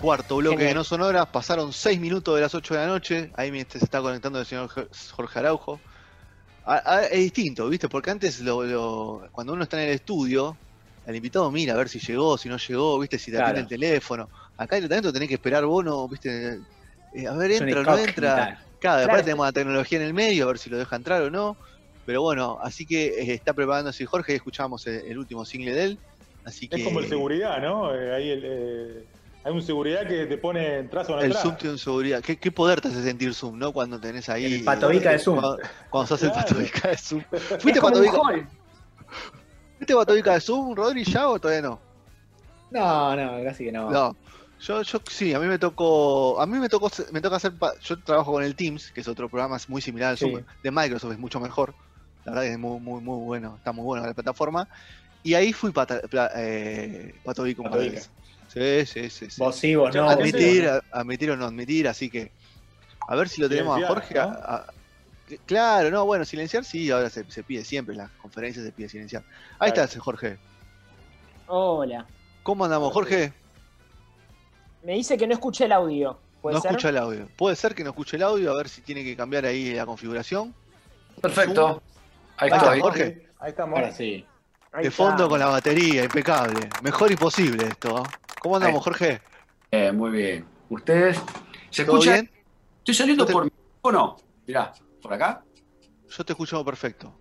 Cuarto bloque Genial. de No Sonoras, pasaron 6 minutos de las 8 de la noche, ahí me- se está conectando el señor Jorge Araujo. A- a- es distinto, ¿viste? Porque antes, lo, lo- cuando uno está en el estudio, el invitado mira a ver si llegó, si no llegó, ¿viste? Si te Claro. atiende el teléfono. Acá directamente tenés que esperar vos, no, ¿viste? Eh, a ver, entra o no entra. Claro, Claro. aparte tenemos la tecnología en el medio, a ver si lo deja entrar o no. Pero bueno, así que eh, está preparándose Jorge, escuchamos el, el último single de él. Así que Es como el seguridad, ¿no? Eh, ahí el, eh, hay un seguridad que te pone entras o no el. Zoom tiene seguridad. ¿Qué, qué poder te hace sentir Zoom, ¿no? Cuando tenés ahí. El patovica de Zoom. Cuando, cuando sos el Claro. patovica de Zoom. Es ¿Fuiste como un patovica, hall. ¿Fuiste patovica de Zoom, Rodri, ya o todavía no? No, no, casi que no. No. Yo, yo sí, a mí me tocó, a mí me tocó, me toca hacer, pa- yo trabajo con el Teams, que es otro programa muy similar al Sí. Zoom, de Microsoft, es mucho mejor, la verdad que es muy, muy, muy bueno, está muy bueno la plataforma, y ahí fui pata, eh, patovico un Sí, sí, sí, sí. Vos sí, vos no. Admitir, admitir o no admitir, así que, a ver si lo tenemos a Jorge. ¿no? a- a- claro, no, bueno, silenciar sí, ahora se, se pide siempre, en las conferencias se pide silenciar. Ahí Claro. está Jorge. Hola. ¿Cómo andamos, Jorge? Me dice que no escuché el audio. ¿Puede No ser? escucha el audio. Puede ser que no escuche el audio, a ver si tiene que cambiar ahí la configuración. Perfecto. Ahí Ahí está. Jorge. Ahí estamos. Ahora sí. De fondo con la batería, impecable. Mejor imposible esto. ¿eh? ¿Cómo andamos, Ahí. Jorge? Eh, muy bien. ¿Ustedes? ¿Se ¿Todo escucha? bien? ¿Estoy saliendo te- por mi micrófono? Mirá, por acá. Yo te escucho perfecto.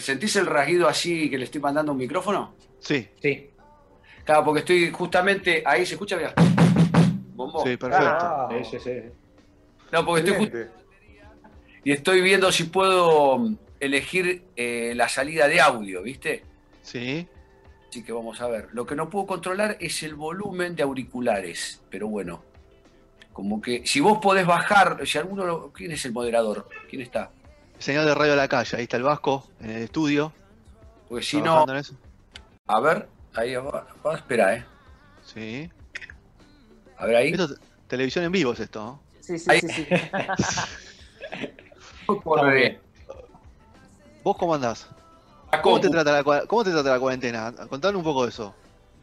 ¿Sentís el rasguido así que le estoy mandando un micrófono? Sí, Sí. Claro, porque estoy justamente ahí, ¿se escucha? Mirá. Bombo. sí, perfecto. Ah, Sí, sí, sí. No, porque estoy just- excelente. y estoy viendo si puedo mm, elegir eh, la salida de audio, ¿viste? Sí. Así que vamos a ver. Lo que no puedo controlar es el volumen de auriculares. Pero bueno, como que si vos podés bajar, si alguno, lo- ¿quién es el moderador? ¿Quién está? Señal de radio a la calle. Ahí está el Vasco en el estudio. Porque si no, a ver, ahí va, va, espera, eh. Sí. A ver ahí. Esto es televisión en vivo es esto, ¿no? Sí, sí, Ahí. sí, sí. ¿Vos cómo andás? La ¿Cómo te, trata la, cua- ¿Cómo te trata la cuarentena? Contame un poco de eso.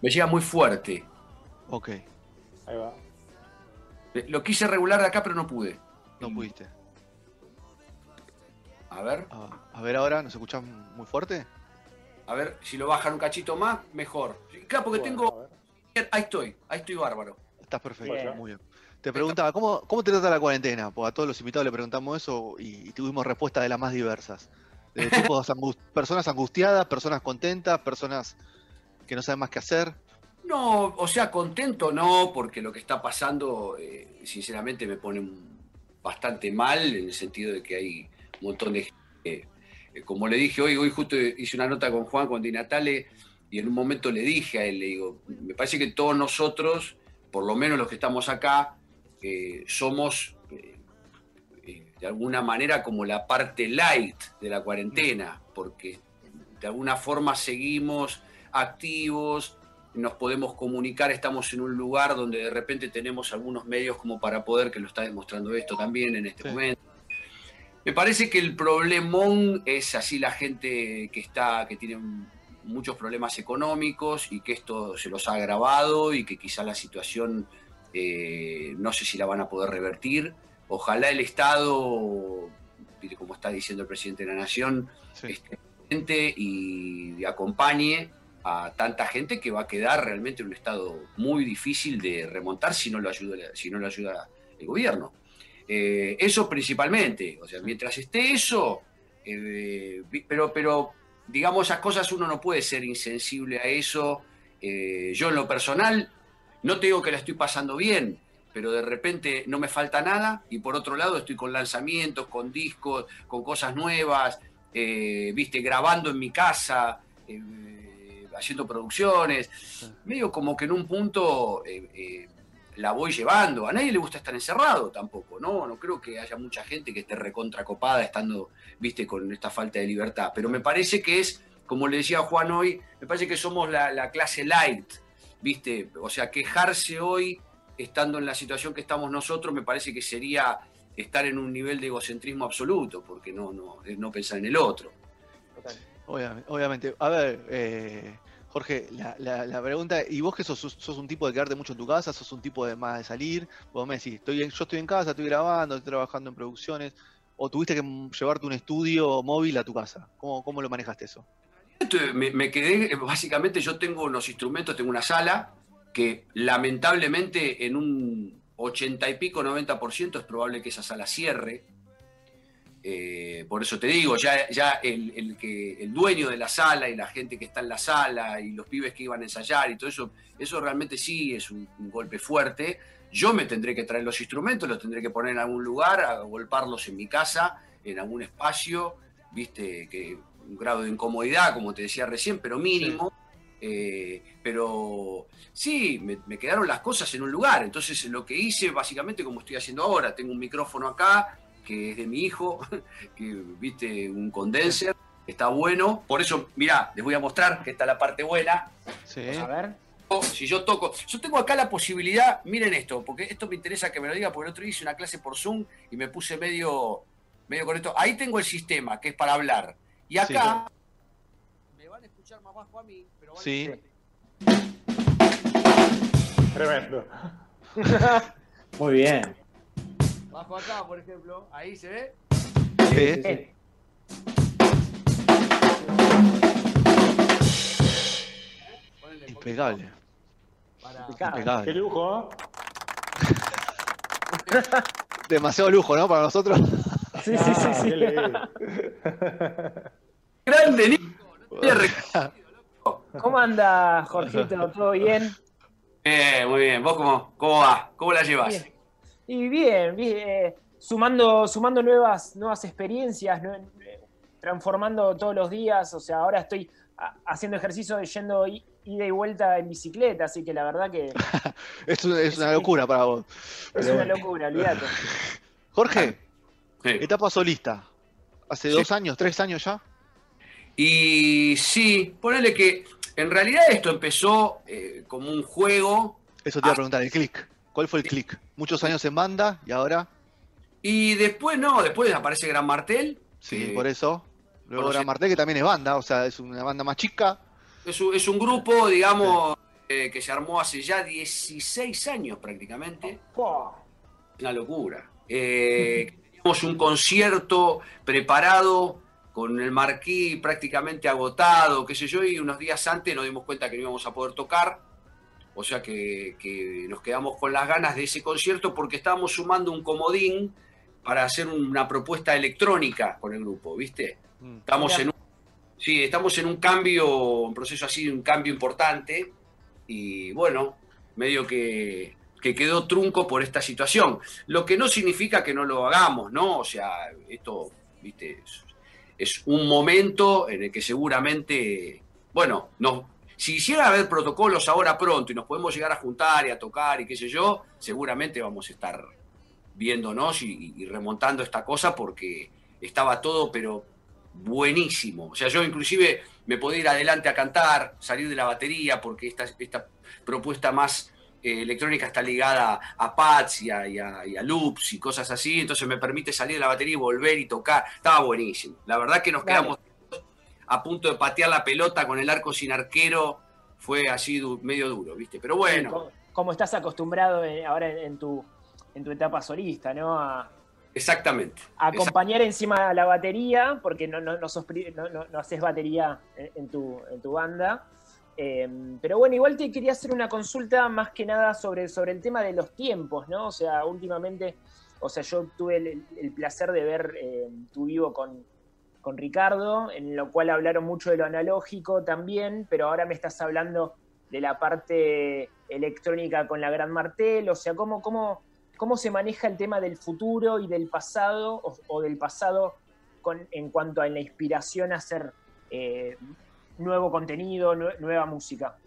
Me llega muy fuerte. Ok, Ahí va. Eh, Lo quise regular de acá, pero no pude. no pudiste. A ver, A, a ver ahora, ¿nos escuchás muy fuerte? a ver, si lo bajan un cachito más, mejor. Claro, porque Bueno, tengo. Ahí estoy, ahí estoy bárbaro. Estás perfecto, Bien. muy bien. Te preguntaba, ¿cómo, ¿cómo te trata la cuarentena? Porque a todos los invitados le preguntamos eso y, y tuvimos respuestas de las más diversas. De tipos angus- personas angustiadas, personas contentas, personas que no saben más qué hacer. No, o sea, contento no, porque lo que está pasando, eh, sinceramente, me pone bastante mal, en el sentido de que hay un montón de gente. eh, como le dije hoy, hoy justo hice una nota con Juan, con Di Natale, y en un momento le dije a él, le digo, me parece que todos nosotros, por lo menos los que estamos acá, eh, somos eh, eh, de alguna manera como la parte light de la cuarentena, porque de alguna forma seguimos activos, nos podemos comunicar, estamos en un lugar donde de repente tenemos algunos medios como para poder, que lo está demostrando esto también en este Sí. momento. Me parece que el problemón es así la gente que está, que tiene muchos problemas económicos y que esto se los ha agravado y que quizá la situación eh, no sé si la van a poder revertir. Ojalá el Estado, como está diciendo el presidente de la Nación, Sí. esté presente y acompañe a tanta gente que va a quedar realmente en un estado muy difícil de remontar si no lo ayuda, si no lo ayuda el gobierno. Eh, eso principalmente, o sea, mientras esté eso, eh, pero, pero digamos esas cosas uno no puede ser insensible a eso. Eh, yo en lo personal, no te digo que la estoy pasando bien, pero de repente no me falta nada y por otro lado estoy con lanzamientos, con discos, con cosas nuevas, eh, viste, grabando en mi casa, eh, haciendo producciones, medio como que en un punto eh, la voy llevando. A nadie le gusta estar encerrado tampoco, ¿no? No creo que haya mucha gente que esté recontracopada estando, viste, con esta falta de libertad. Pero me parece que es, como le decía Juan hoy, me parece que somos la, la clase light, viste. O sea, quejarse hoy, estando en la situación que estamos nosotros, me parece que sería estar en un nivel de egocentrismo absoluto, porque no, no, no pensar en el otro. Obviamente, obviamente. A ver, eh, Jorge, la, la, la pregunta, ¿y vos que sos, sos un tipo de quedarte mucho en tu casa? ¿Sos un tipo de más de salir? Vos me decís, estoy en- yo estoy en casa, estoy grabando, estoy trabajando en producciones, o tuviste que llevarte un estudio móvil a tu casa. ¿Cómo, cómo lo manejaste eso? Esto, Me, me quedé, eh, básicamente yo tengo unos instrumentos, tengo una sala que lamentablemente en un 80 y pico, 90% es probable que esa sala cierre. Eh, por eso te digo, ya, ya el, el que, el dueño de la sala y la gente que está en la sala y los pibes que iban a ensayar y todo eso, eso realmente sí es un, golpe fuerte. Yo me tendré que traer los instrumentos, los tendré que poner en algún lugar, a golparlos en mi casa, en algún espacio, viste, que un grado de incomodidad, como te decía recién, pero mínimo. Eh, pero sí, me, me quedaron las cosas en un lugar. Entonces lo que hice, básicamente como estoy haciendo ahora, tengo un micrófono acá, que es de mi hijo, que viste, un condenser, está bueno. Por eso, mirá, les voy a mostrar que está la parte buena. Sí. A ver. Oh, Si yo toco, yo tengo acá la posibilidad, miren esto, porque esto me interesa que me lo diga, porque el otro día hice una clase por Zoom y me puse medio, medio con esto. Ahí tengo el sistema, que es para hablar. Y acá van a mí, pero van a Sí. Tremendo. Muy bien. bajo acá, por ejemplo. Ahí se ve. Sí. Sí, sí. Impecable. para- Impecable. Qué lujo. Demasiado lujo, ¿no? Para nosotros. Sí, sí, sí, Ah, sí. Grande, Nico. No te ¿Cómo anda, Jorgito? ¿Todo bien? Bien, muy bien. ¿Vos cómo, cómo va? ¿Cómo la llevas? Bien. Y bien, bien, eh, sumando, sumando nuevas, nuevas experiencias, eh, transformando todos los días. O sea, ahora estoy haciendo ejercicio de yendo ida y vuelta en bicicleta, así que la verdad que Es, un- es una locura para vos. es una locura, olvídate. Jorge, Sí. etapa solista. Hace Sí. dos años, tres años ya. Y sí, ponele que en realidad esto empezó eh, como un juego Eso te iba a preguntar, el click. ¿Cuál fue el click? Muchos años en banda y ahora. y después no, después aparece Gran Martel. Sí, que por eso. Luego Gran Martel, que también es banda, o sea, es una banda más chica. Es un, es un grupo, digamos, eh, que se armó hace ya 16 años prácticamente. Po. Una locura. Eh, teníamos un concierto preparado con el marquí prácticamente agotado, qué sé yo, y unos días antes nos dimos cuenta que no íbamos a poder tocar. O sea que, que nos quedamos con las ganas de ese concierto porque estábamos sumando un comodín para hacer una propuesta electrónica con el grupo, ¿viste? Mm. Estamos en un, sí, estamos en un cambio, un proceso así, un cambio importante. Y bueno, medio que, que quedó trunco por esta situación. Lo que no significa que no lo hagamos, ¿no? O sea, esto, viste, es, es un momento en el que seguramente, bueno, no, si hiciera haber protocolos ahora pronto y nos podemos llegar a juntar y a tocar y qué sé yo, seguramente vamos a estar viéndonos y, y remontando esta cosa porque estaba todo, pero buenísimo. O sea, yo inclusive me podía ir adelante a cantar, salir de la batería, porque esta, esta propuesta más eh, electrónica está ligada a pads y a, y a- y a loops y cosas así, entonces me permite salir de la batería y volver y tocar. Estaba buenísimo. La verdad que nos quedamos a punto de patear la pelota con el arco sin arquero. Fue así du- medio duro, ¿viste? Pero bueno. Como, como estás acostumbrado eh, ahora en, en tu, en tu etapa solista, ¿no? A, Exactamente. a acompañar encima la batería, porque no, no, no, sos no, no- haces batería en, en tu, en tu banda. Eh, pero bueno, igual te quería hacer una consulta más que nada sobre, sobre el tema de los tiempos, ¿no? O sea, últimamente, o sea, yo tuve el, placer de ver eh, tu vivo con, con Ricardo, en lo cual hablaron mucho de lo analógico también, pero ahora me estás hablando de la parte electrónica con la Gran Martel, o sea, ¿cómo, cómo, cómo se maneja el tema del futuro y del pasado, o, o del pasado con, en cuanto a la inspiración a hacer eh, nuevo contenido, nue- nueva música?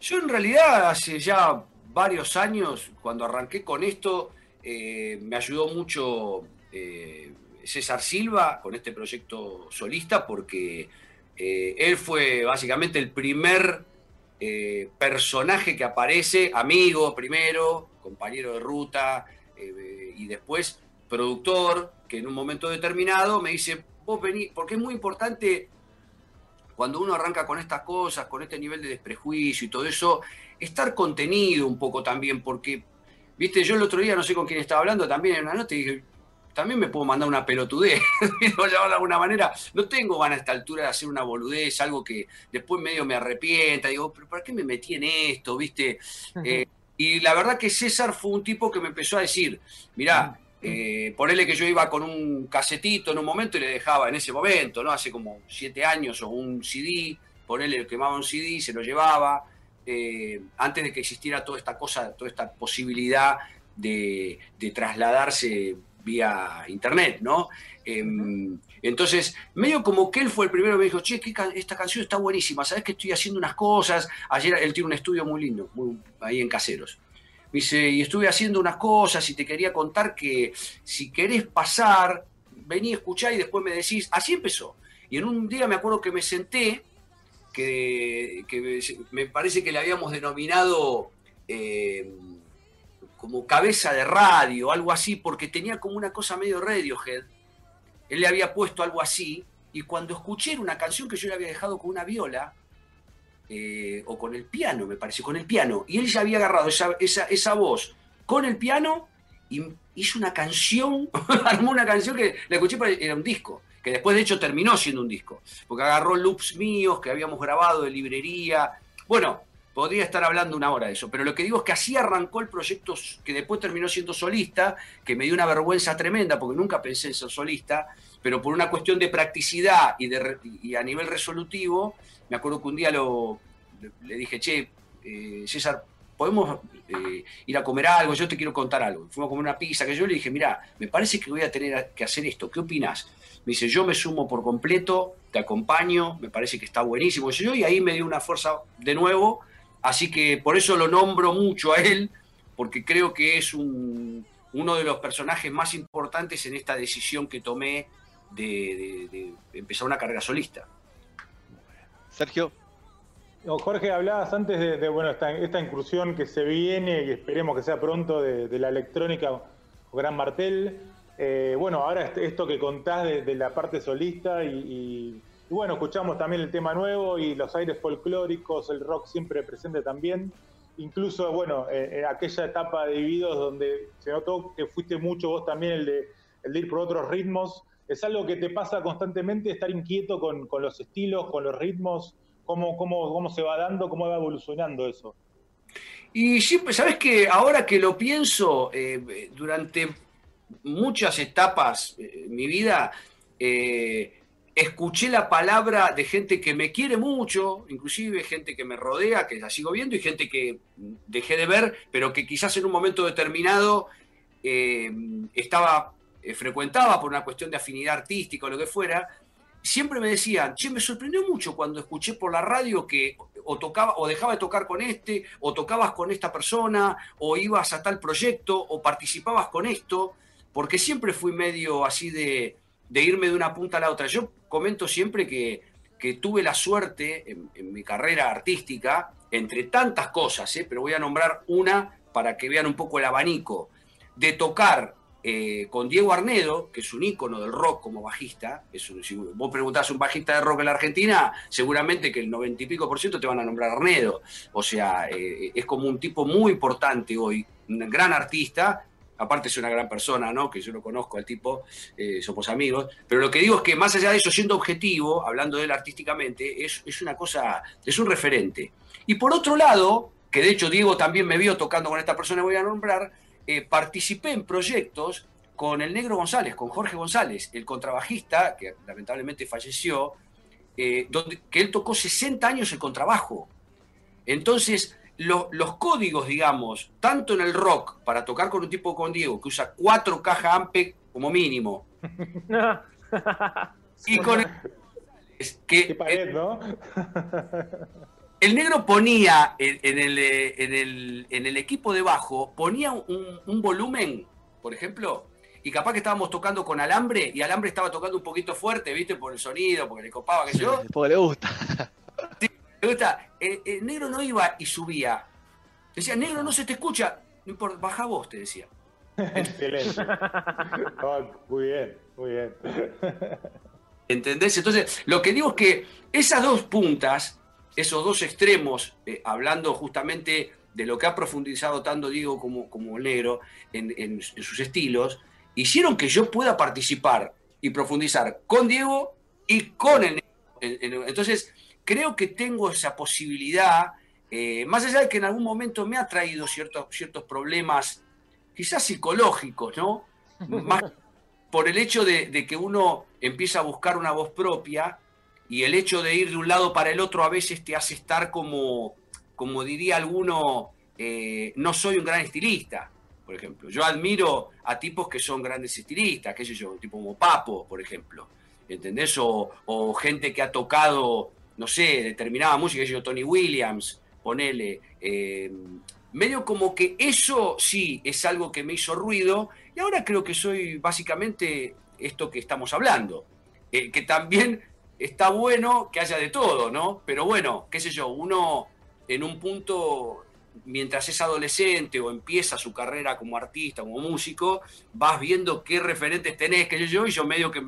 Yo en realidad hace ya varios años, cuando arranqué con esto, eh, me ayudó mucho eh, César Silva con este proyecto solista, porque eh, él fue básicamente el primer personaje que aparece, amigo primero, compañero de ruta, y después productor, que en un momento determinado me dice, vos vení, porque es muy importante cuando uno arranca con estas cosas, con este nivel de desprejuicio y todo eso, estar contenido un poco también, porque, viste, yo el otro día no sé con quién estaba hablando también en una nota dije, también me puedo mandar una pelotudez, de alguna manera. No tengo ganas a esta altura de hacer una boludez, algo que después medio me arrepienta. Digo, pero ¿para qué me metí en esto? ¿Viste? Eh, y la verdad que César fue un tipo que me empezó a decir, mirá, eh, ponele que yo iba con un casetito en un momento y le dejaba en ese momento, ¿no? Hace como siete años o un CD, ponele, quemaba un CD, se lo llevaba. Eh, antes de que existiera toda esta cosa, toda esta posibilidad de, de trasladarse vía internet, ¿no? Em, entonces, medio como que él fue el primero que me dijo, che, esta canción está buenísima, ¿sabes que estoy haciendo unas cosas? Ayer él tiene un estudio muy lindo, ahí en Caseros. Dice, y estuve haciendo unas cosas y te quería contar que si querés pasar, vení a escuchar y después me decís, así empezó. Y en un día me acuerdo que me senté, que, me parece que le habíamos denominado... Eh, como cabeza de radio, algo así, porque tenía como una cosa medio Radiohead. Él le había puesto algo así, y cuando escuché una canción que yo le había dejado con una viola, eh, o con el piano, me parece, con el piano, y él ya había agarrado esa, esa, voz con el piano y hizo una canción, armó una canción que la escuché, era un disco, que después de hecho terminó siendo un disco, porque agarró loops míos que habíamos grabado de librería. Bueno, podría estar hablando una hora de eso, pero lo que digo es que así arrancó el proyecto que después terminó siendo solista, que me dio una vergüenza tremenda porque nunca pensé en ser solista, pero por una cuestión de practicidad y, de, y a nivel resolutivo, me acuerdo que un día lo, le dije, che, eh, César, podemos eh, ir a comer algo, yo te quiero contar algo. Fuimos a comer una pizza, que yo le dije, mira, me parece que voy a tener que hacer esto, ¿qué opinas? Me dice, yo me sumo por completo, te acompaño, me parece que está buenísimo. Yo, y ahí me dio una fuerza de nuevo Así que por eso lo nombro mucho a él, porque creo que es uno de los personajes más importantes en esta decisión que tomé de, empezar una carrera solista. Sergio. Jorge, hablabas antes de, bueno, esta, incursión que se viene y esperemos que sea pronto de, la electrónica Gran Martel. Eh, bueno, ahora esto que contás de, la parte solista y y bueno, escuchamos también el tema nuevo y los aires folclóricos, el rock siempre presente también. Incluso, bueno, en eh, eh, aquella etapa de Vividos donde se notó que fuiste mucho vos también el de, el ir por otros ritmos. ¿Es algo que te pasa constantemente, estar inquieto con, los estilos, con los ritmos? ¿Cómo, cómo, cómo se va dando, cómo va evolucionando eso? Y siempre, ¿sabes que Ahora que lo pienso, eh, durante muchas etapas en mi vida, escuché la palabra de gente que me quiere mucho, inclusive gente que me rodea, que la sigo viendo, y gente que dejé de ver, pero que quizás en un momento determinado eh, estaba, eh, frecuentaba por una cuestión de afinidad artística o lo que fuera, siempre me decían, che, me sorprendió mucho cuando escuché por la radio que o tocaba, o dejaba de tocar con este, o tocabas con esta persona, o ibas a tal proyecto, o participabas con esto, porque siempre fui medio así de, de irme de una punta a la otra. Yo comento siempre que, tuve la suerte en, mi carrera artística, entre tantas cosas, ¿eh? pero voy a nombrar una para que vean un poco el abanico, de tocar eh, con Diego Arnedo, que es un ícono del rock como bajista. si vos preguntás un bajista de rock en la Argentina, seguramente que el noventa y pico por ciento te van a nombrar Arnedo. O sea, eh, es como un tipo muy importante hoy, un gran artista, aparte es una gran persona, ¿no? Que yo lo conozco al tipo, eh, somos amigos, pero lo que digo es que más allá de eso, siendo objetivo, hablando de él artísticamente, es, una cosa, es un referente. Y por otro lado, que de hecho Diego también me vio tocando con esta persona, voy a nombrar, eh, participé en proyectos con el Negro González, con Jorge González, el contrabajista, que lamentablemente falleció, eh, donde, que él tocó 60 años el contrabajo. Entonces, los códigos, digamos, tanto en el rock, para tocar con un tipo con Diego, que usa cuatro cajas Ampeg como mínimo, y con el, que, pared, ¿no? el negro ponía en, el, en, el, equipo de bajo, ponía un, volumen, por ejemplo, y capaz que estábamos tocando con alambre y alambre estaba tocando un poquito fuerte, ¿viste? Por el sonido, porque le copaba, qué sé yo. Porque le gusta. Me gusta, el, negro no iba y subía. Decía, negro, no se te escucha. No importa, baja vos, te decía. Excelente. muy bien, muy bien. ¿Entendés? Entonces, lo que digo es que esas dos puntas, esos dos extremos, eh, hablando justamente de lo que ha profundizado tanto Diego como, como Negro en, sus estilos, hicieron que yo pueda participar y profundizar con Diego y con el Negro. Entonces, creo que tengo esa posibilidad, eh, más allá de que en algún momento me ha traído ciertos, ciertos problemas, quizás psicológicos, ¿no? Más por el hecho de, que uno empieza a buscar una voz propia y el hecho de ir de un lado para el otro a veces te hace estar como, como diría alguno, eh, no soy un gran estilista, por ejemplo. Yo admiro a tipos que son grandes estilistas, qué sé yo, tipo como Papo, por ejemplo, ¿entendés? O, gente que ha tocado, no sé, determinada música, qué sé yo, Tony Williams, ponele. Eh, medio como que eso sí es algo que me hizo ruido y ahora creo que soy básicamente esto que estamos hablando, eh, que también está bueno que haya de todo, ¿no? Pero bueno, qué sé yo, uno en un punto, mientras es adolescente o empieza su carrera como artista, como músico, vas viendo qué referentes tenés, qué sé yo, y yo medio que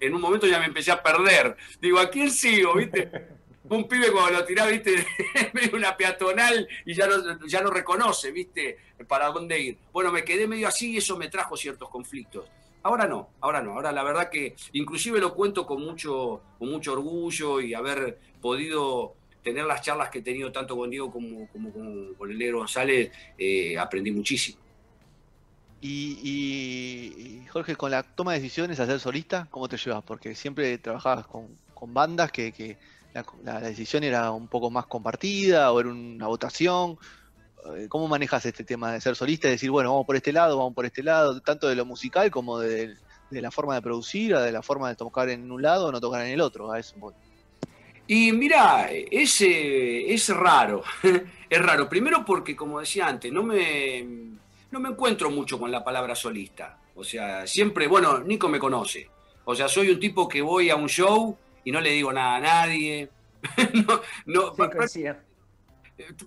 en un momento ya me empecé a perder. Digo, ¿a quién sigo, viste? un pibe cuando lo tiraba, viste, medio una peatonal y ya no, ya no reconoce, viste, para dónde ir. Bueno, me quedé medio así y eso me trajo ciertos conflictos. Ahora no, ahora no. Ahora la verdad que inclusive lo cuento con mucho, con mucho orgullo y haber podido tener las charlas que he tenido tanto con Diego como, con el negro González, eh, aprendí muchísimo. Y, Jorge, con la toma de decisiones, hacer solista, ¿cómo te llevas? Porque siempre trabajabas con, bandas que la, decisión era un poco más compartida o era una votación. Eh, ¿Cómo manejas este tema de ser solista y decir, bueno, vamos por este lado, vamos por este lado, tanto de lo musical como de, la forma de producir, de la forma de tocar en un lado o no tocar en el otro? A eso Y mira, es, es raro, es raro. Primero porque, como decía antes, no me, no me encuentro mucho con la palabra solista. O sea, siempre, bueno, Nico me conoce. O sea, soy un tipo que voy a un show y no le digo nada a nadie. no,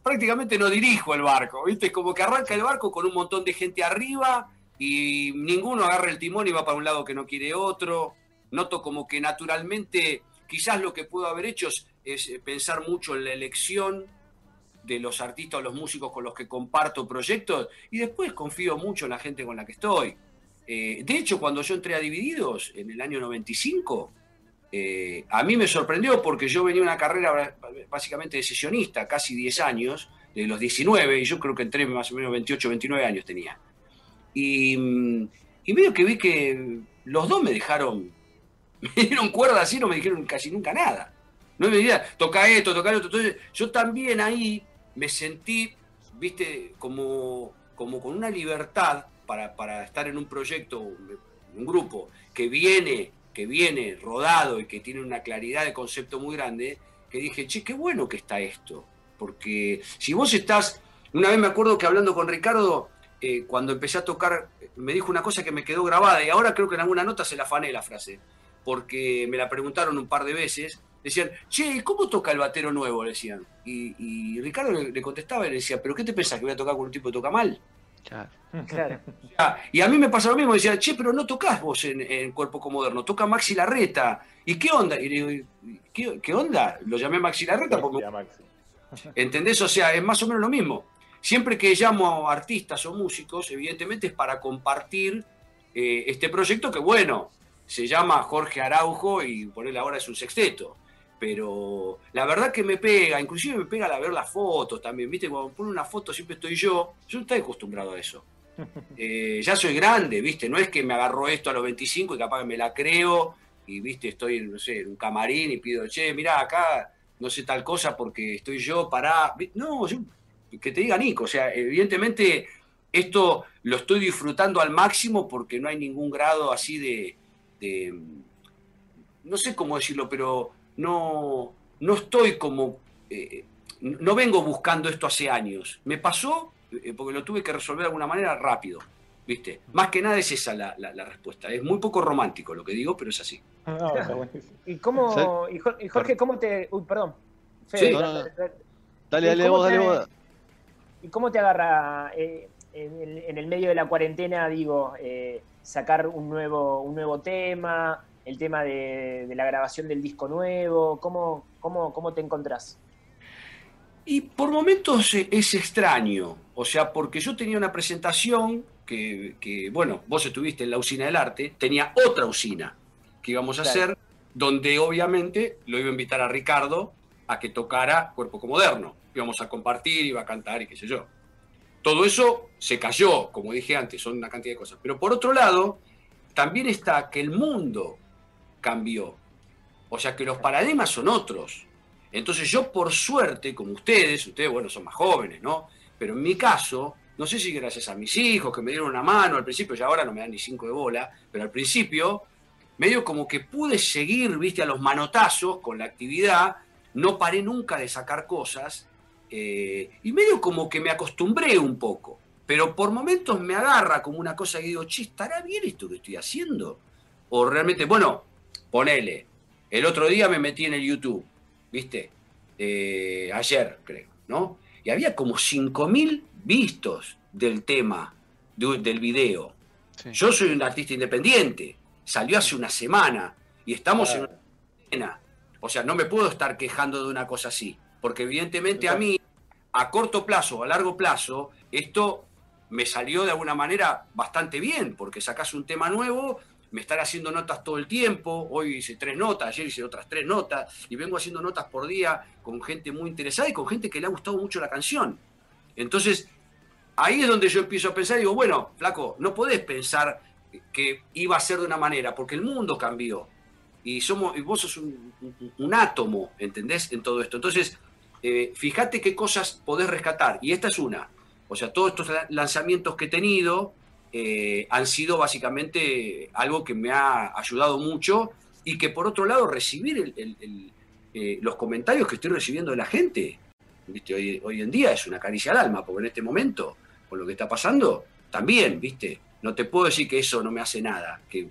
prácticamente no dirijo el barco, ¿viste? Como que arranca el barco con un montón de gente arriba y ninguno agarra el timón y va para un lado que no quiere otro. Noto como que naturalmente quizás lo que puedo haber hecho es, pensar mucho en la elección de los artistas o los músicos con los que comparto proyectos y después confío mucho en la gente con la que estoy. Eh, de hecho, cuando yo entré a Divididos en el año 95, eh, a mí me sorprendió porque yo venía una carrera básicamente de sesionista, casi 10 años, de los 19, y yo creo que entré más o menos 28, 29 años tenía. Y, mm, y medio que vi que los dos me dejaron, me dieron cuerda así, no me dijeron casi nunca nada. No me dijeron, toca esto, toca esto. Entonces yo también ahí me sentí, viste, como, como con una libertad para, para estar en un proyecto, un grupo que viene que viene rodado y que tiene una claridad de concepto muy grande, que dije, che, qué bueno que está esto. Porque si vos estás, una vez me acuerdo que hablando con Ricardo, eh, cuando empecé a tocar, me dijo una cosa que me quedó grabada y ahora creo que en alguna nota se la afané la frase, porque me la preguntaron un par de veces. Decían, che, ¿cómo toca el batero nuevo? Le decían. Y, Ricardo le, contestaba y le decía, ¿pero qué te pensás que voy a tocar con un tipo que toca mal? Claro. Y a mí me pasa lo mismo, decía, che, pero no tocas vos en, Cuerpo Comoderno, toca Maxi Larreta. ¿Y qué onda? Y digo, ¿qué, onda? Lo llamé Maxi Larreta porque... ¿Entendés? O sea, es más o menos lo mismo. Siempre que llamo a artistas o músicos, evidentemente es para compartir eh, este proyecto que, bueno, se llama Jorge Araujo y por él ahora es un sexteto pero la verdad que me pega, inclusive me pega al ver las fotos también, ¿viste? Cuando pone una foto siempre estoy yo, yo no estoy acostumbrado a eso. Eh, ya soy grande, ¿viste? No es que me agarro esto a los 25 y capaz que me la creo y, ¿viste? Estoy, no sé, en un camarín y pido, che, mirá, acá no sé tal cosa porque estoy yo para... No, que te diga Nico, o sea, evidentemente esto lo estoy disfrutando al máximo porque no hay ningún grado así de, de no sé cómo decirlo, pero no, no estoy como, eh, no vengo buscando esto hace años. Me pasó eh, porque lo tuve que resolver de alguna manera rápido. ¿Viste? Más que nada es esa la, respuesta. Es muy poco romántico lo que digo, pero es así. ¿Y cómo, y Jorge, cómo te. Uy, perdón. Dale, dale, vos, dale vos. ¿Y cómo te agarra eh, en, el medio de la cuarentena, digo, sacar un nuevo, un nuevo tema, el tema de, la grabación del disco nuevo? ¿Cómo, cómo, cómo te encontrás? Y por momentos es extraño, o sea, porque yo tenía una presentación que, bueno, vos estuviste en la usina del arte, tenía otra usina que íbamos a hacer, donde obviamente lo iba a invitar a Ricardo a que tocara Cuerpo Moderno. Íbamos a compartir, iba a cantar y qué sé yo. Todo eso se cayó, como dije antes, son una cantidad de cosas. Pero por otro lado, también está que el mundo cambió. O sea que los paradigmas son otros. Entonces yo por suerte, como ustedes, ustedes bueno son más jóvenes, ¿no? Pero en mi caso, no sé si gracias a mis hijos que me dieron una mano al principio, ya ahora no me dan ni cinco de bola, pero al principio medio como que pude seguir, viste, a los manotazos con la actividad, no paré nunca de sacar cosas eh, y medio como que me acostumbré un poco, pero por momentos me agarra como una cosa que digo, che, ¿estará bien esto que estoy haciendo? O realmente, bueno, ponele, el otro día me metí en el YouTube ¿viste? Eh, ayer, creo, ¿no? Y había como 5.000 vistos del tema, del video. Yo soy un artista independiente, salió hace una semana y estamos en una O sea, no me puedo estar quejando de una cosa así, porque evidentemente a mí, a corto plazo o a largo plazo, esto me salió de alguna manera bastante bien, porque sacas un tema nuevo me están haciendo notas todo el tiempo, hoy hice tres notas, ayer hice otras tres notas, y vengo haciendo notas por día con gente muy interesada y con gente que le ha gustado mucho la canción. Entonces, ahí es donde yo empiezo a pensar digo, bueno, flaco, no podés pensar que iba a ser de una manera, porque el mundo cambió. Y, somos, y vos sos un, átomo, ¿entendés? En todo esto. Entonces, eh, fíjate qué cosas podés rescatar. Y esta es una. O sea, todos estos lanzamientos que he tenido, eh, han sido básicamente algo que me ha ayudado mucho y que por otro lado recibir eh, los comentarios que estoy recibiendo de la gente, ¿viste? Hoy, en día es una caricia al alma, porque en este momento, con lo que está pasando, también, ¿viste? No te puedo decir que eso no me hace nada, que,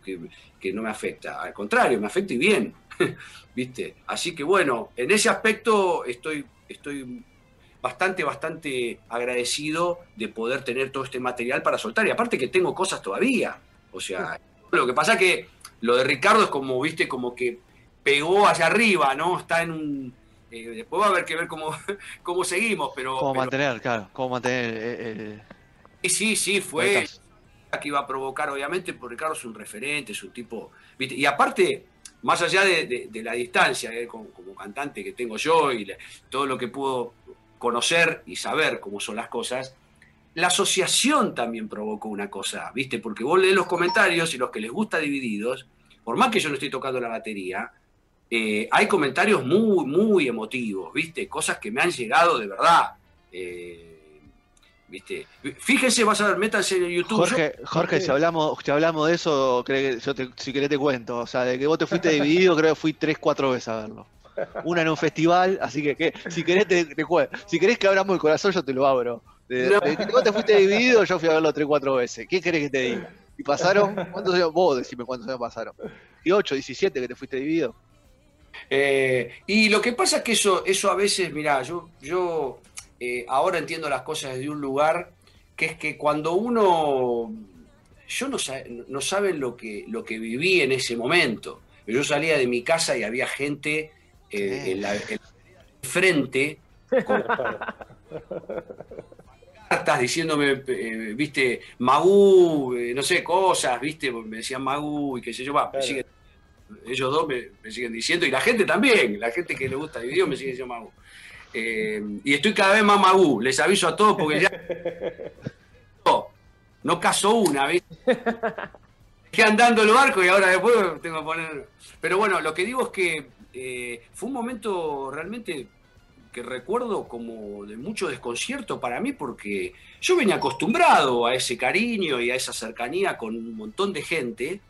que no me afecta. Al contrario, me afecta y bien, ¿viste? Así que bueno, en ese aspecto estoy, estoy bastante, bastante agradecido de poder tener todo este material para soltar. Y aparte que tengo cosas todavía. O sea, lo que pasa que lo de Ricardo es como, viste, como que pegó hacia arriba, ¿no? Está en un... Eh, después va a haber que ver cómo, cómo seguimos, pero... Cómo mantener, claro, cómo mantener... Eh, eh sí, sí, fue... Que iba a provocar, obviamente, porque Ricardo es un referente, es un tipo... ¿viste? Y aparte, más allá de, la distancia, eh, como, cantante que tengo yo y todo lo que puedo conocer y saber cómo son las cosas, la asociación también provocó una cosa, ¿viste? Porque vos lees los comentarios y los que les gusta divididos, por más que yo no estoy tocando la batería, eh, hay comentarios muy, muy emotivos, ¿viste? Cosas que me han llegado de verdad. Eh, ¿Viste? Fíjense, vas a ver, métanse en YouTube. Jorge, Jorge, si hablamos, si hablamos de eso, creo que yo si querés te cuento. O sea, de que vos te fuiste dividido, creo que fui tres, cuatro veces a verlo una en un festival, así que, si querés te, Si querés que abramos el corazón, yo te lo abro. De, vos te fuiste dividido, yo fui a verlo tres, cuatro veces. ¿Qué querés que te diga? Y pasaron, ¿cuántos años? Vos decime cuántos años pasaron. ¿Y 8, 17 que te fuiste dividido? Eh, y lo que pasa es que eso, eso a veces, mirá, yo, yo eh, ahora entiendo las cosas desde un lugar que es que cuando uno, yo no, no saben lo que, lo que viví en ese momento. Yo salía de mi casa y había gente eh, en, la, frente con cartas diciéndome, eh, viste, Magú, eh, no sé, cosas, viste, me decían Magú y qué sé yo, va, ellos dos me, siguen diciendo, y la gente también, la gente que le gusta el video me sigue diciendo Magú. y estoy cada vez más Magú, les aviso a todos porque ya no, no caso una, ¿viste? Que andando el barco y ahora después tengo que poner. Pero bueno, lo que digo es que eh, fue un momento realmente que recuerdo como de mucho desconcierto para mí porque yo venía acostumbrado a ese cariño y a esa cercanía con un montón de gente.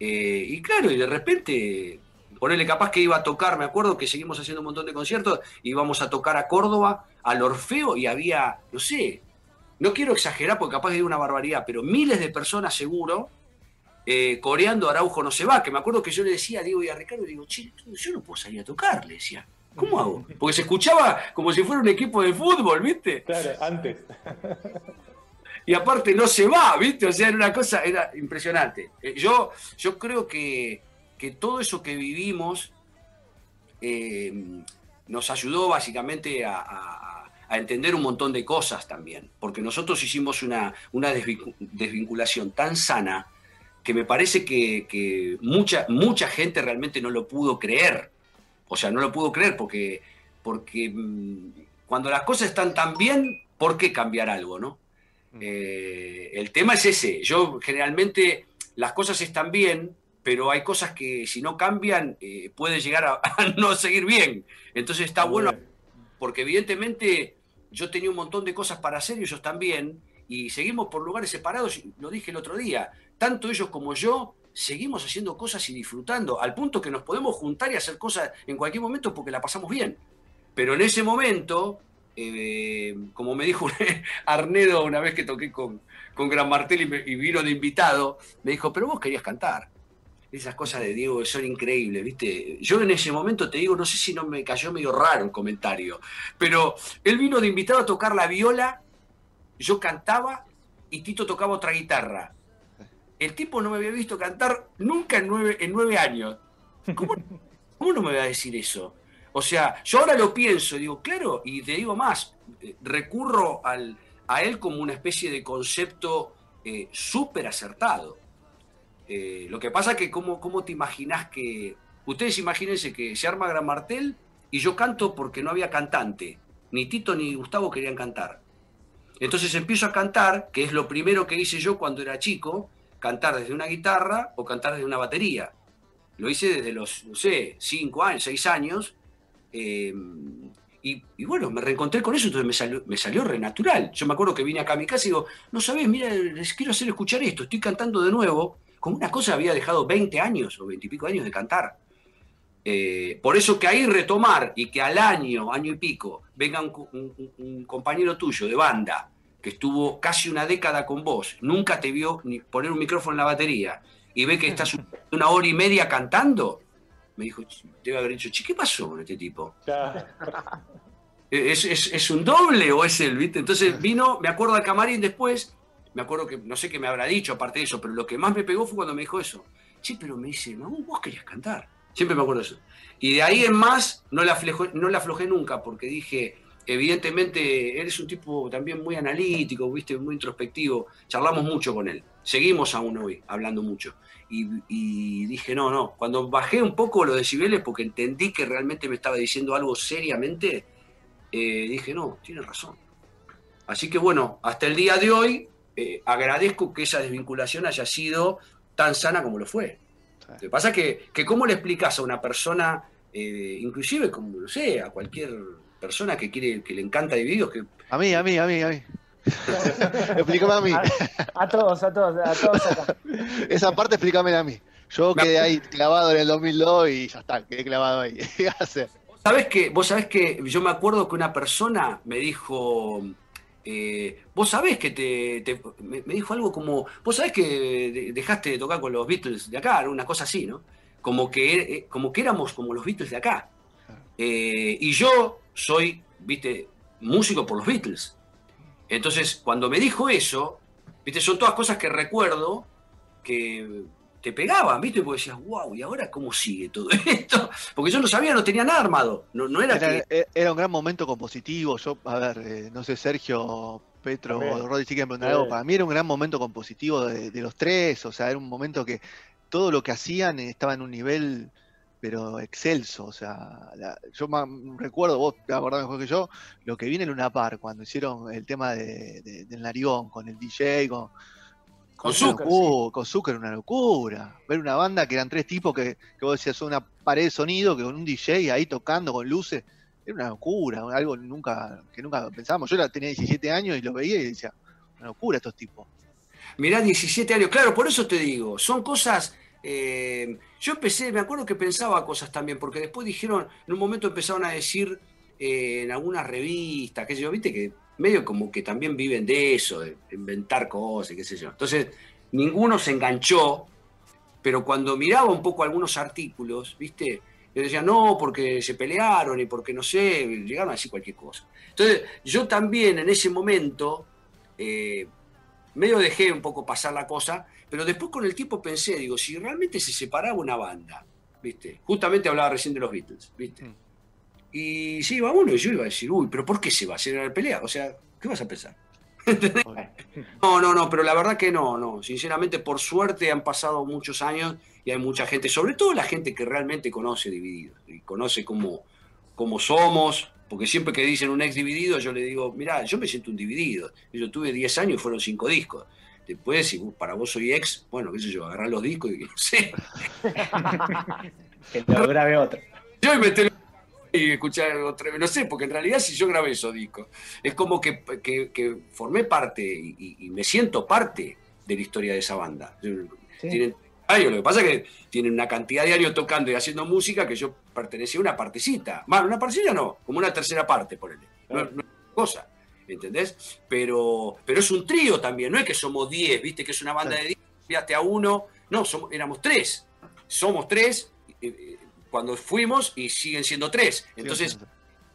Eh, y claro, y de repente ponerle capaz que iba a tocar, me acuerdo que seguimos haciendo un montón de conciertos, íbamos a tocar a Córdoba, al Orfeo y había, no sé, no quiero exagerar porque capaz de una barbaridad, pero miles de personas seguro eh, coreando Araujo no se va, que me acuerdo que yo le decía, digo, y a Ricardo, digo, che, yo no puedo salir a tocar, le decía. ¿Cómo hago? Porque se escuchaba como si fuera un equipo de fútbol, ¿viste? Claro, antes. Y aparte no se va, ¿viste? O sea, era una cosa, era impresionante. Eh, yo, yo creo que que todo eso que vivimos eh, nos ayudó básicamente a, entender un montón de cosas también, porque nosotros hicimos una, una desvinculación tan sana que me parece que, mucha, mucha gente realmente no lo pudo creer. O sea, no lo pudo creer porque, porque mm, cuando las cosas están tan bien, ¿por qué cambiar algo, no? Mm. Eh, el tema es ese. Yo generalmente las cosas están bien, pero hay cosas que si no cambian eh, puede llegar a, no seguir bien. Entonces está bueno, porque evidentemente yo tenía un montón de cosas para hacer y ellos también, y seguimos por lugares separados, lo dije el otro día, tanto ellos como yo seguimos haciendo cosas y disfrutando, al punto que nos podemos juntar y hacer cosas en cualquier momento porque la pasamos bien. Pero en ese momento, eh, como me dijo Arnedo una vez que toqué con, con Gran Martel y, y, vino de invitado, me dijo, pero vos querías cantar. Esas cosas de Diego son increíbles, ¿viste? Yo en ese momento te digo, no sé si no me cayó medio raro el comentario, pero él vino de invitado a tocar la viola, yo cantaba y Tito tocaba otra guitarra el tipo no me había visto cantar nunca en nueve, en nueve años. ¿Cómo, no me va a decir eso? O sea, yo ahora lo pienso, digo, claro, y te digo más, eh, recurro al, a él como una especie de concepto eh, súper acertado. Eh, lo que pasa es que, ¿cómo, ¿cómo te imaginas que... Ustedes imagínense que se arma Gran Martel y yo canto porque no había cantante. Ni Tito ni Gustavo querían cantar. Entonces empiezo a cantar, que es lo primero que hice yo cuando era chico, cantar desde una guitarra o cantar desde una batería. Lo hice desde los, no sé, cinco años, seis años. Eh, y, bueno, me reencontré con eso, entonces me salió, me salió re natural. Yo me acuerdo que vine acá a mi casa y digo, no sabes, mira, les quiero hacer escuchar esto, estoy cantando de nuevo, como una cosa había dejado 20 años o 20 y pico años de cantar. Eh, por eso que ahí retomar y que al año, año y pico, venga un compañero tuyo de banda que estuvo casi una década con vos, nunca te vio ni poner un micrófono en la batería y ve que estás una hora y media cantando, me dijo, debe haber dicho, ¿qué pasó con este tipo? ¿Es, un doble o es él? ¿viste? Entonces vino, me acuerdo al camarín después, me acuerdo que no sé qué me habrá dicho aparte de eso, pero lo que más me pegó fue cuando me dijo eso. Sí, pero me dice, no, vos querías cantar. Siempre me acuerdo de eso. Y de ahí en más no la, no la aflojé nunca porque dije, evidentemente eres un tipo también muy analítico, viste, muy introspectivo. Charlamos mucho con él. Seguimos aún hoy hablando mucho. Y, dije, no, no. Cuando bajé un poco los decibeles, porque entendí que realmente me estaba diciendo algo seriamente, eh, dije, no, tiene razón. Así que bueno, hasta el día de hoy eh, agradezco que esa desvinculación haya sido tan sana como lo fue. Lo que pasa es que, que cómo le explicas a una persona, eh, inclusive como, no sé, a cualquier persona que quiere, que le encanta divididos. Que... A mí, a mí, a mí, a mí. Explícame a mí. A, todos, a todos, a todos acá. Esa parte explícame a mí. Yo quedé ahí clavado en el 2002 y ya está, quedé clavado ahí. ¿Qué hacer? ¿Sabés que, vos sabés que yo me acuerdo que una persona me dijo, eh, vos sabés que te, me, dijo algo como, vos sabés que dejaste de tocar con los Beatles de acá, una cosa así, ¿no? Como que, eh, como que éramos como los Beatles de acá. Eh, y yo soy, viste, músico por los Beatles. Entonces, cuando me dijo eso, viste, son todas cosas que recuerdo que te pegaban, viste, porque decías, wow, ¿y ahora cómo sigue todo esto? Porque yo no sabía, no tenía nada armado. No, era, era, e, era, un gran momento compositivo. Yo, a ver, eh, no sé, Sergio, Petro o Rodri, sí que me algo. Para mí era un gran momento compositivo de, de los tres. O sea, era un momento que todo lo que hacían estaba en un nivel pero excelso. O sea, yo recuerdo, vos te acordás mejor que yo, lo que viene en Luna Par cuando hicieron el tema de, del narigón con el DJ, con. Con Zucker. Con Zucker, una locura. Ver una banda que eran tres tipos que, que vos decías, una pared de sonido, que con un DJ ahí tocando con luces. Era una locura, algo nunca que nunca pensábamos. Yo tenía 17 años y lo veía y decía, una locura estos tipos. Mirá, 17 años, claro, por eso te digo, son cosas eh, yo empecé, me acuerdo que pensaba cosas también, porque después dijeron, en un momento empezaron a decir eh, en algunas revistas, qué sé yo, viste que medio como que también viven de eso, de inventar cosas, qué sé yo. Entonces, ninguno se enganchó, pero cuando miraba un poco algunos artículos, viste, yo decía, no, porque se pelearon y porque no sé, llegaron a decir cualquier cosa. Entonces, yo también en ese momento eh, medio dejé un poco pasar la cosa, pero después con el tiempo pensé, digo, si realmente se separaba una banda, ¿viste? Justamente hablaba recién de los Beatles, ¿viste? Mm. Y sí, iba uno y yo iba a decir, uy, pero ¿por qué se va a hacer la pelea? O sea, ¿qué vas a pensar? No, no, no, pero la verdad que no, no. Sinceramente, por suerte han pasado muchos años y hay mucha gente, sobre todo la gente que realmente conoce Divididos y conoce cómo, cómo somos, porque siempre que dicen un ex dividido, yo le digo, mira, yo me siento un dividido. Yo tuve 10 años y fueron 5 discos. Después, si para vos soy ex, bueno, qué sé yo, agarrar los discos y no sé. que lo grabe otro. Yo y meterlo y escuchar otra vez, no sé, porque en realidad si yo grabé esos discos, es como que, que, que formé parte y, y, me siento parte de la historia de esa banda. Sí. Tienen lo que pasa es que tienen una cantidad de años tocando y haciendo música que yo pertenecía a una partecita. Bueno, una partecita no, como una tercera parte, por él. No, no es cosa, ¿entendés? Pero, pero es un trío también, no es que somos 10, viste que es una banda de 10, enviaste a uno, no, somos, éramos tres. Somos tres. Eh, cuando fuimos y siguen siendo tres. Entonces,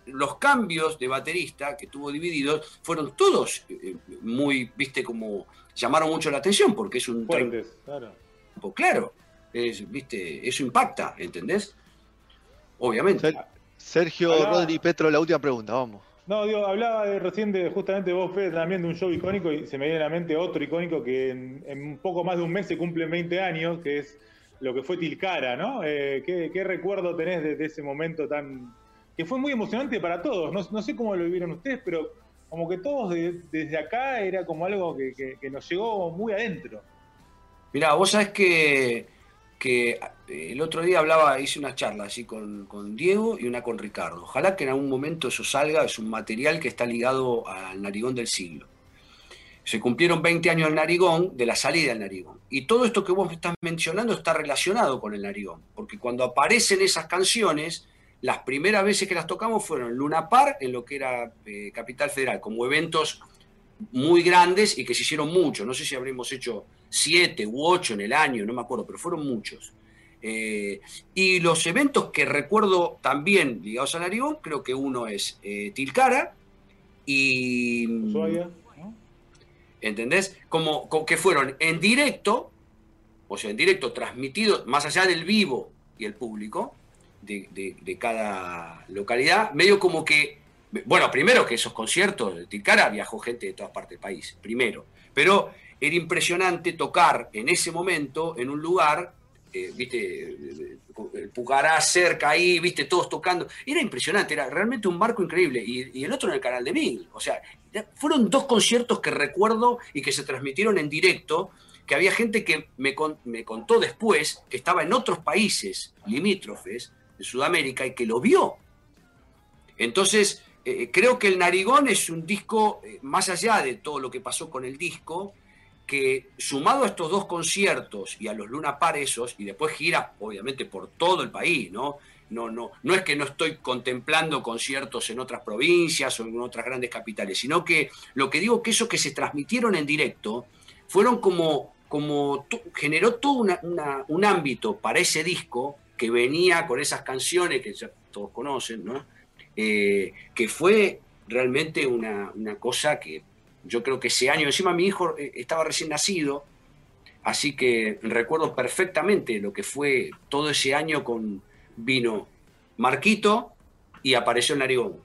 los cambios de baterista que tuvo divididos fueron todos eh, muy, viste, como llamaron mucho la atención porque es un... Claro. Claro, es, viste, eso impacta, ¿entendés? Obviamente. Sergio, Hablaba... Rodri, Petro, la última pregunta, vamos. No, digo, hablaba de, recién de justamente vos, Fede, también de un show icónico y se me viene a la mente otro icónico que en, en un poco más de un mes se cumplen 20 años, que es lo que fue Tilcara, ¿no? Eh, ¿qué, ¿qué, recuerdo tenés de, de, ese momento tan... que fue muy emocionante para todos? No, no sé cómo lo vivieron ustedes, pero como que todos de, desde acá era como algo que, que, que, nos llegó muy adentro. Mirá, vos sabés que, que el otro día hablaba, hice una charla así con, con, Diego y una con Ricardo. Ojalá que en algún momento eso salga, es un material que está ligado al narigón del siglo se cumplieron 20 años del narigón, de la salida del narigón. Y todo esto que vos estás mencionando está relacionado con el narigón, porque cuando aparecen esas canciones, las primeras veces que las tocamos fueron Luna Park, en lo que era eh, Capital Federal, como eventos muy grandes y que se hicieron muchos. No sé si habremos hecho siete u ocho en el año, no me acuerdo, pero fueron muchos. Eh, y los eventos que recuerdo también ligados al narigón, creo que uno es eh, Tilcara y... Ushuaia. ¿entendés? Como, como, que fueron en directo, o sea, en directo transmitidos, más allá del vivo y el público de, de, de, cada localidad, medio como que, bueno, primero que esos conciertos de Tilcara viajó gente de todas partes del país, primero, pero era impresionante tocar en ese momento en un lugar, eh, viste, el Pucará cerca ahí, viste, todos tocando, era impresionante, era realmente un marco increíble, y, el otro en el canal de Mil, o sea, fueron dos conciertos que recuerdo y que se transmitieron en directo, que había gente que me, me contó después que estaba en otros países limítrofes de Sudamérica y que lo vio. Entonces, eh, creo que el Narigón es un disco, eh, más allá de todo lo que pasó con el disco, que sumado a estos dos conciertos y a los Luna Par esos, y después gira obviamente por todo el país, ¿no? No, no, no es que no estoy contemplando conciertos en otras provincias o en otras grandes capitales, sino que lo que digo que esos que se transmitieron en directo fueron como, como generó todo un ámbito para ese disco que venía con esas canciones que ya todos conocen, ¿no? Eh, que fue realmente una, una cosa que yo creo que ese año, encima mi hijo eh, estaba recién nacido, así que recuerdo perfectamente lo que fue todo ese año con vino Marquito y apareció el Narigón.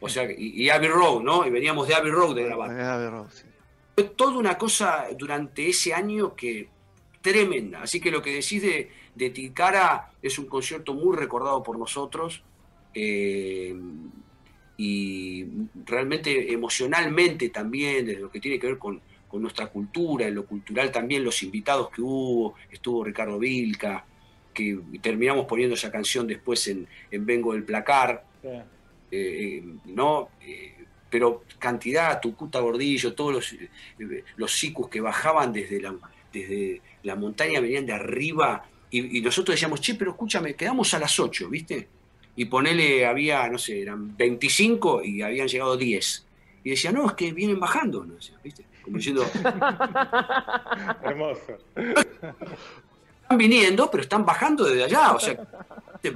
O sea, y, y Abbey Road, ¿no? Y veníamos de Abbey Road de grabar. Road, sí. Fue toda una cosa durante ese año que tremenda. Así que lo que decís de, de Tilcara es un concierto muy recordado por nosotros. Eh, y realmente emocionalmente también, desde lo que tiene que ver con, con, nuestra cultura, en lo cultural también, los invitados que hubo, estuvo Ricardo Vilca, que terminamos poniendo esa canción después en, en Vengo del Placar, yeah. eh, ¿no? Eh, pero cantidad, Tucuta Gordillo, todos los, eh, los sicus que bajaban desde la, desde la montaña, venían de arriba, y, y nosotros decíamos, che, pero escúchame, quedamos a las 8, ¿viste? Y ponele, había, no sé, eran 25 y habían llegado 10. Y decía, no, es que vienen bajando, no ¿viste? Como diciendo. Hermoso. Están viniendo, pero están bajando desde allá, o sea,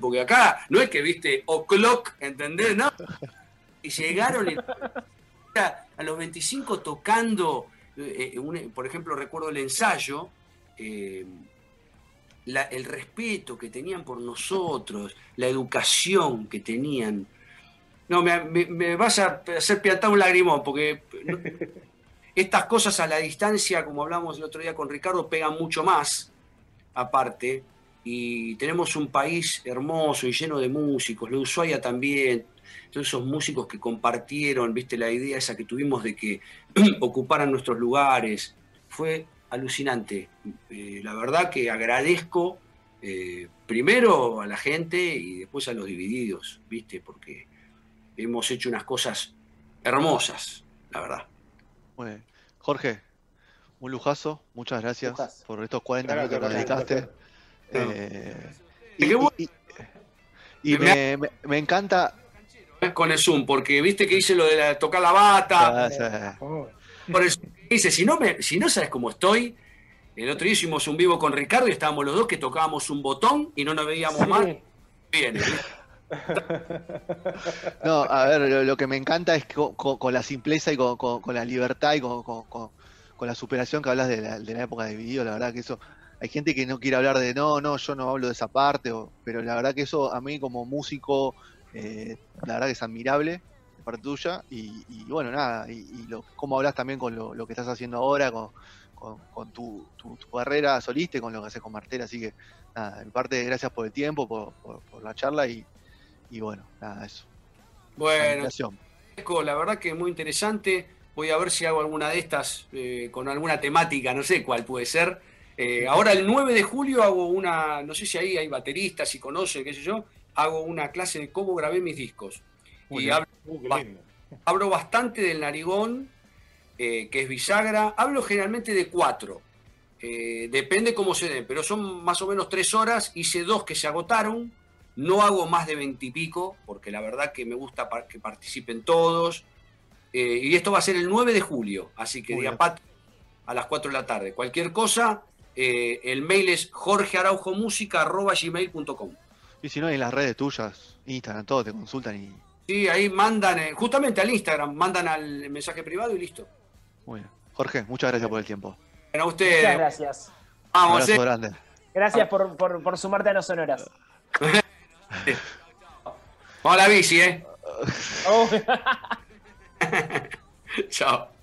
porque acá no es que viste o'clock, ¿entendés? ¿No? Y llegaron y, a los 25 tocando eh, por ejemplo, recuerdo el ensayo, el respeto que tenían por nosotros, la educación que tenían. No, me, vas a hacer piantar un lagrimón, porque estas cosas a la distancia, como hablamos el otro día con Ricardo, pegan mucho más, aparte, y tenemos un país hermoso y lleno de músicos, la Ushuaia también, todos esos músicos que compartieron, viste, la idea esa que tuvimos de que ocuparan nuestros lugares, fue alucinante. Eh, la verdad que agradezco eh, primero a la gente y después a los divididos, ¿viste? Porque hemos hecho unas cosas hermosas, la verdad. Bueno, Jorge, un lujazo, muchas gracias por estos 40 minutos que dedicaste. Eh, y, me, encanta. Con el Zoom, porque viste que hice lo de tocar la bata. Por eso dice, si no, me, si no sabes cómo estoy, el otro día hicimos un vivo con Ricardo y estábamos los dos que tocábamos un botón y no nos veíamos más. Bien. No, a ver, lo, que me encanta es con, la simpleza y con, la libertad y con, la superación que hablas de la, época de video, la verdad que eso, hay gente que no quiere hablar de no, no, yo no hablo de esa parte, pero la verdad que eso a mí como músico, eh, la verdad que es admirable parte tuya y, bueno, nada, y, lo, cómo hablas también con lo, que estás haciendo ahora, con, tu, carrera solista y con lo que haces con Martela, así que nada, en parte gracias por el tiempo, por, la charla y, bueno, nada, eso. Bueno, la verdad que es muy interesante, voy a ver si hago alguna de estas eh, con alguna temática, no sé cuál puede ser. Eh, ahora el 9 de julio hago una, no sé si ahí hay bateristas, si conoce, qué sé yo, hago una clase de cómo grabé mis discos y hablo, bastante del narigón, eh, que es bisagra. Hablo generalmente de cuatro. Eh, depende cómo se den, pero son más o menos tres horas. Hice dos que se agotaron. No hago más de veintipico, porque la verdad que me gusta que participen todos. Eh, y esto va a ser el 9 de julio, así que día a las 4 de la tarde. Cualquier cosa, el mail es jorgearaujomusica.gmail.com Y si no, en las redes tuyas, Instagram, todo, te consultan y Sí, ahí mandan, eh, justamente al Instagram, mandan al mensaje privado y listo. Muy bien. Jorge, muchas gracias por el tiempo. Bueno, a ustedes. Muchas gracias. Vamos, Un abrazo eh. grande. Gracias por, por, sumarte a los sonoras. Vamos a la bici, ¿eh? Oh. Chao.